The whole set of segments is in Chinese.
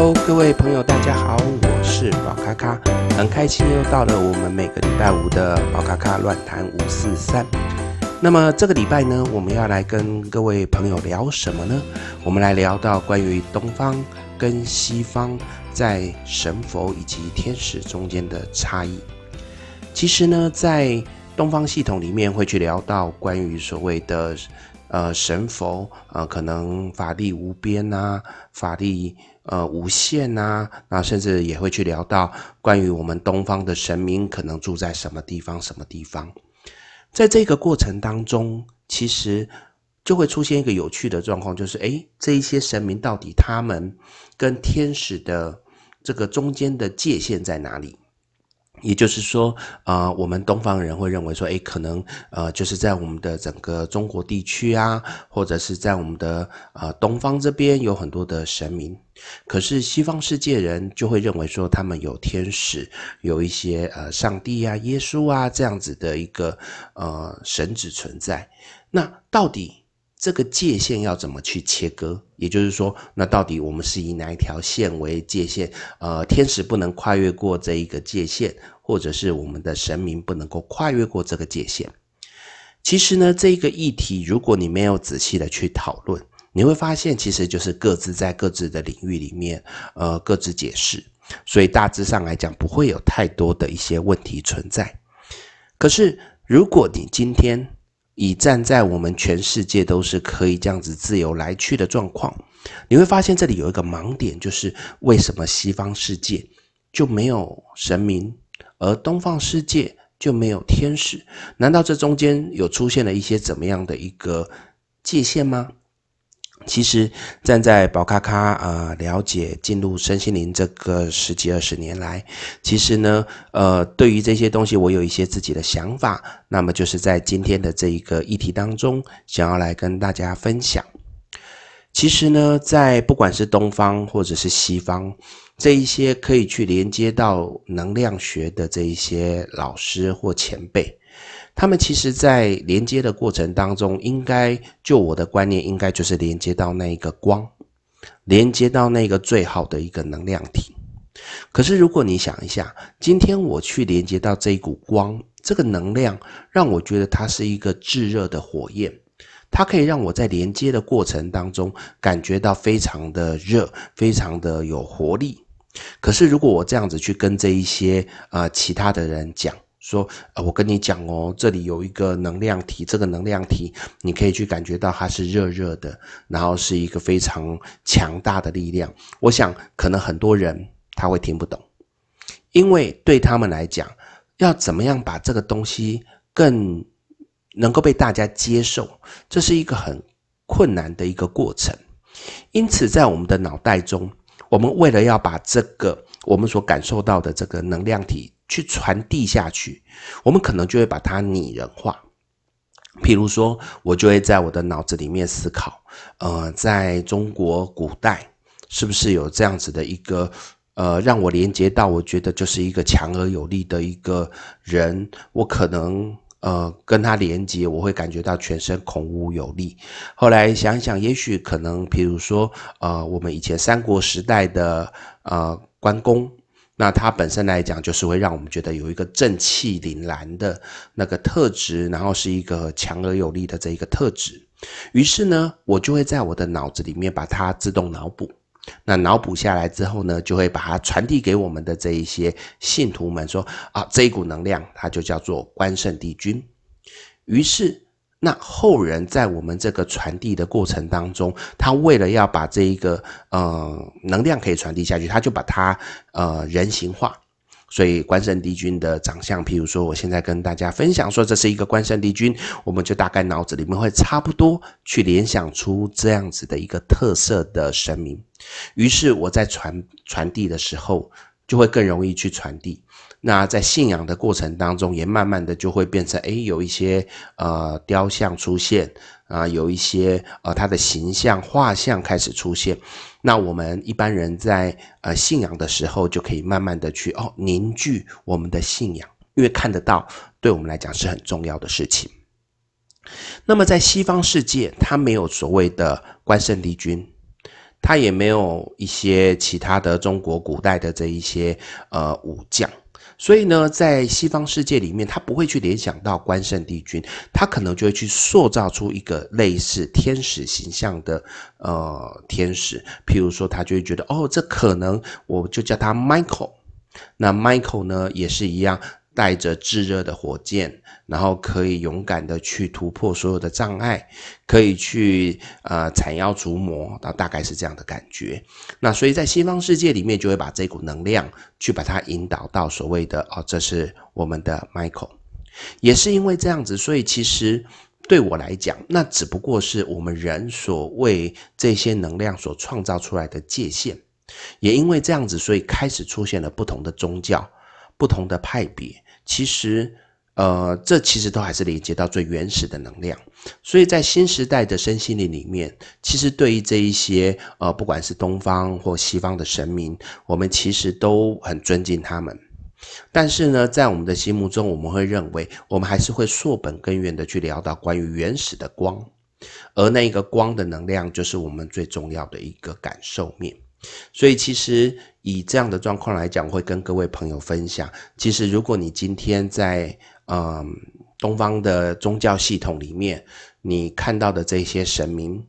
Hello，各位朋友，大家好，我是宝咖咖，很开心又到了我们每个礼拜五的宝咖咖乱谈五四三。那么这个礼拜呢，我们要来跟各位朋友聊什么呢？我们来聊到关于东方跟西方在神佛以及天使中间的差异。其实呢，在东方系统里面会去聊到关于所谓的。呃，神佛呃，可能法力无边啊，法力呃无限啊，那甚至也会去聊到关于我们东方的神明可能住在什么地方，什么地方。在这个过程当中，其实就会出现一个有趣的状况，就是诶，这一些神明到底他们跟天使的这个中间的界限在哪里？也就是说，啊、呃，我们东方人会认为说，诶，可能呃，就是在我们的整个中国地区啊，或者是在我们的呃东方这边有很多的神明。可是西方世界人就会认为说，他们有天使，有一些呃上帝啊、耶稣啊这样子的一个呃神祇存在。那到底这个界限要怎么去切割？也就是说，那到底我们是以哪一条线为界限？呃，天使不能跨越过这一个界限，或者是我们的神明不能够跨越过这个界限？其实呢，这个议题如果你没有仔细的去讨论，你会发现其实就是各自在各自的领域里面，呃，各自解释，所以大致上来讲不会有太多的一些问题存在。可是如果你今天，以站在我们全世界都是可以这样子自由来去的状况，你会发现这里有一个盲点，就是为什么西方世界就没有神明，而东方世界就没有天使？难道这中间有出现了一些怎么样的一个界限吗？其实站在宝咖咖啊，了解进入身心灵这个十几二十年来，其实呢，呃，对于这些东西，我有一些自己的想法。那么就是在今天的这一个议题当中，想要来跟大家分享。其实呢，在不管是东方或者是西方，这一些可以去连接到能量学的这一些老师或前辈。他们其实，在连接的过程当中，应该就我的观念，应该就是连接到那一个光，连接到那个最好的一个能量体。可是，如果你想一下，今天我去连接到这一股光，这个能量让我觉得它是一个炙热的火焰，它可以让我在连接的过程当中感觉到非常的热，非常的有活力。可是，如果我这样子去跟这一些啊、呃、其他的人讲，说，呃，我跟你讲哦，这里有一个能量体，这个能量体你可以去感觉到它是热热的，然后是一个非常强大的力量。我想，可能很多人他会听不懂，因为对他们来讲，要怎么样把这个东西更能够被大家接受，这是一个很困难的一个过程。因此，在我们的脑袋中，我们为了要把这个我们所感受到的这个能量体，去传递下去，我们可能就会把它拟人化。譬如说，我就会在我的脑子里面思考，呃，在中国古代，是不是有这样子的一个，呃，让我连接到，我觉得就是一个强而有力的一个人，我可能呃跟他连接，我会感觉到全身孔武有力。后来想想，也许可能，譬如说，呃，我们以前三国时代的呃关公。那它本身来讲，就是会让我们觉得有一个正气凛然的那个特质，然后是一个强而有力的这一个特质。于是呢，我就会在我的脑子里面把它自动脑补。那脑补下来之后呢，就会把它传递给我们的这一些信徒们说啊，这一股能量它就叫做关圣帝君。于是。那后人在我们这个传递的过程当中，他为了要把这一个呃能量可以传递下去，他就把它呃人形化。所以关圣帝君的长相，譬如说我现在跟大家分享说这是一个关圣帝君，我们就大概脑子里面会差不多去联想出这样子的一个特色的神明。于是我在传传递的时候，就会更容易去传递。那在信仰的过程当中，也慢慢的就会变成，诶，有一些呃雕像出现啊，有一些呃他的形象画像开始出现。那我们一般人在呃信仰的时候，就可以慢慢的去哦凝聚我们的信仰，因为看得到，对我们来讲是很重要的事情。那么在西方世界，他没有所谓的关圣帝君，他也没有一些其他的中国古代的这一些呃武将。所以呢，在西方世界里面，他不会去联想到关圣帝君，他可能就会去塑造出一个类似天使形象的呃天使，譬如说，他就会觉得哦，这可能我就叫他 Michael，那 Michael 呢也是一样。带着炙热的火箭，然后可以勇敢的去突破所有的障碍，可以去呃斩妖除魔，大大概是这样的感觉。那所以在西方世界里面，就会把这股能量去把它引导到所谓的哦，这是我们的 Michael。也是因为这样子，所以其实对我来讲，那只不过是我们人所为这些能量所创造出来的界限。也因为这样子，所以开始出现了不同的宗教、不同的派别。其实，呃，这其实都还是连接到最原始的能量。所以在新时代的身心灵里面，其实对于这一些呃，不管是东方或西方的神明，我们其实都很尊敬他们。但是呢，在我们的心目中，我们会认为，我们还是会溯本根源的去聊到关于原始的光，而那一个光的能量，就是我们最重要的一个感受面。所以，其实以这样的状况来讲，会跟各位朋友分享。其实，如果你今天在嗯东方的宗教系统里面，你看到的这些神明，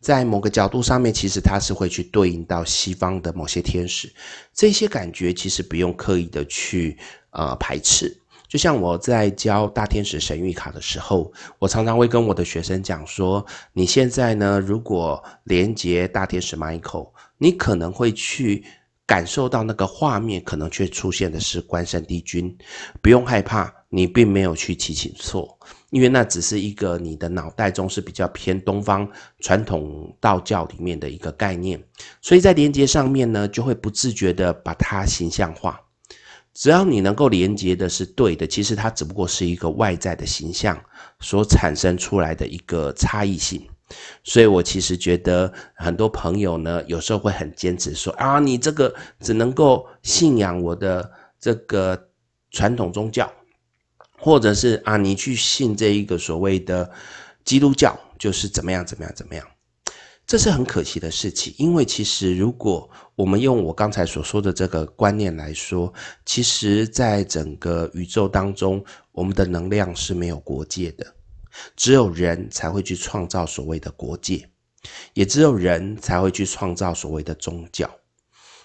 在某个角度上面，其实它是会去对应到西方的某些天使。这些感觉其实不用刻意的去呃排斥。就像我在教大天使神谕卡的时候，我常常会跟我的学生讲说：你现在呢，如果连接大天使 Michael。你可能会去感受到那个画面，可能却出现的是关圣帝君。不用害怕，你并没有去祈请错，因为那只是一个你的脑袋中是比较偏东方传统道教里面的一个概念，所以在连接上面呢，就会不自觉的把它形象化。只要你能够连接的是对的，其实它只不过是一个外在的形象所产生出来的一个差异性。所以，我其实觉得很多朋友呢，有时候会很坚持说啊，你这个只能够信仰我的这个传统宗教，或者是啊，你去信这一个所谓的基督教，就是怎么样怎么样怎么样，这是很可惜的事情。因为其实，如果我们用我刚才所说的这个观念来说，其实在整个宇宙当中，我们的能量是没有国界的。只有人才会去创造所谓的国界，也只有人才会去创造所谓的宗教。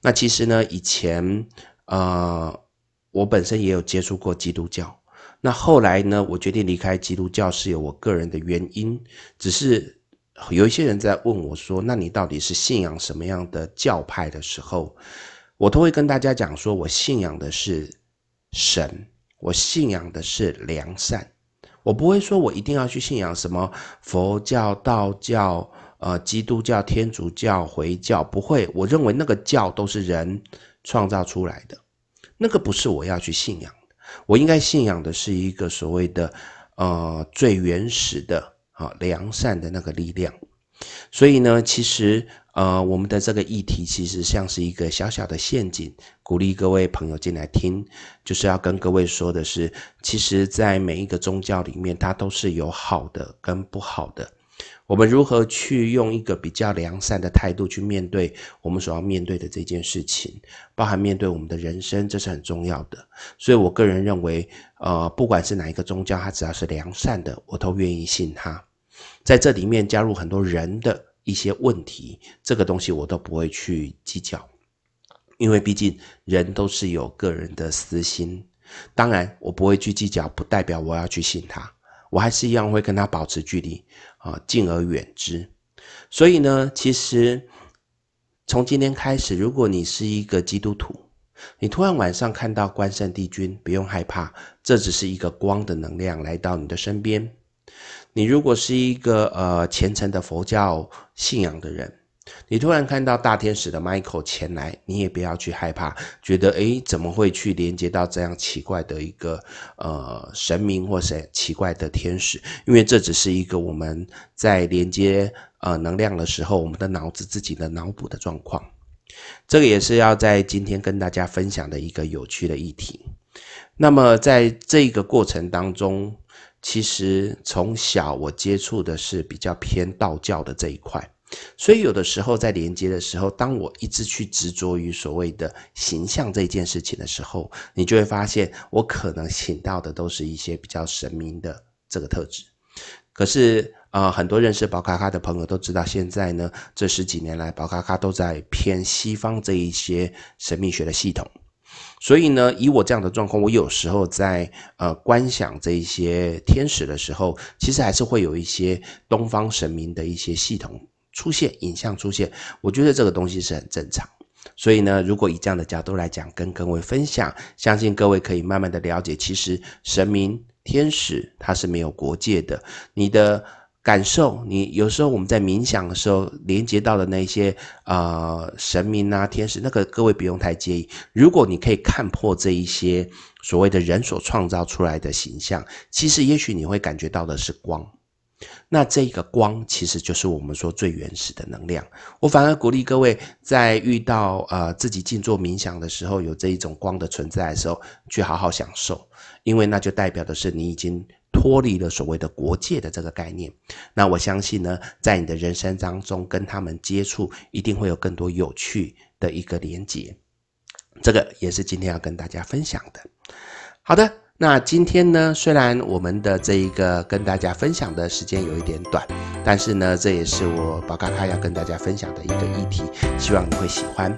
那其实呢，以前呃，我本身也有接触过基督教。那后来呢，我决定离开基督教是有我个人的原因。只是有一些人在问我说：“那你到底是信仰什么样的教派？”的时候，我都会跟大家讲说：“我信仰的是神，我信仰的是良善。”我不会说，我一定要去信仰什么佛教、道教、呃，基督教、天主教、回教，不会。我认为那个教都是人创造出来的，那个不是我要去信仰的。我应该信仰的是一个所谓的呃最原始的啊、良善的那个力量。所以呢，其实。呃，我们的这个议题其实像是一个小小的陷阱，鼓励各位朋友进来听，就是要跟各位说的是，其实，在每一个宗教里面，它都是有好的跟不好的。我们如何去用一个比较良善的态度去面对我们所要面对的这件事情，包含面对我们的人生，这是很重要的。所以我个人认为，呃，不管是哪一个宗教，它只要是良善的，我都愿意信它。在这里面加入很多人的。一些问题，这个东西我都不会去计较，因为毕竟人都是有个人的私心。当然，我不会去计较，不代表我要去信他，我还是一样会跟他保持距离啊，敬而远之。所以呢，其实从今天开始，如果你是一个基督徒，你突然晚上看到关圣帝君，不用害怕，这只是一个光的能量来到你的身边。你如果是一个呃虔诚的佛教信仰的人，你突然看到大天使的 Michael 前来，你也不要去害怕，觉得诶怎么会去连接到这样奇怪的一个呃神明或是奇怪的天使？因为这只是一个我们在连接呃能量的时候，我们的脑子自己的脑补的状况。这个也是要在今天跟大家分享的一个有趣的议题。那么在这个过程当中，其实从小我接触的是比较偏道教的这一块，所以有的时候在连接的时候，当我一直去执着于所谓的形象这件事情的时候，你就会发现我可能请到的都是一些比较神明的这个特质。可是啊、呃，很多认识宝卡卡的朋友都知道，现在呢这十几年来，宝卡卡都在偏西方这一些神秘学的系统。所以呢，以我这样的状况，我有时候在呃观想这一些天使的时候，其实还是会有一些东方神明的一些系统。出现影像出现，我觉得这个东西是很正常。所以呢，如果以这样的角度来讲，跟各位分享，相信各位可以慢慢的了解，其实神明、天使它是没有国界的。你的感受，你有时候我们在冥想的时候连接到的那些呃神明啊、天使，那个各位不用太介意。如果你可以看破这一些所谓的人所创造出来的形象，其实也许你会感觉到的是光。那这个光其实就是我们说最原始的能量。我反而鼓励各位，在遇到呃自己静坐冥想的时候，有这一种光的存在的时候，去好好享受，因为那就代表的是你已经脱离了所谓的国界的这个概念。那我相信呢，在你的人生当中跟他们接触，一定会有更多有趣的一个连接。这个也是今天要跟大家分享的。好的。那今天呢，虽然我们的这一个跟大家分享的时间有一点短，但是呢，这也是我宝咖咖要跟大家分享的一个议题，希望你会喜欢。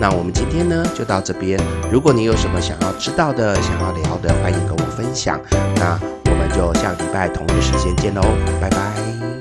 那我们今天呢就到这边，如果你有什么想要知道的、想要聊的，欢迎跟我分享。那我们就下礼拜同一时间见喽，拜拜。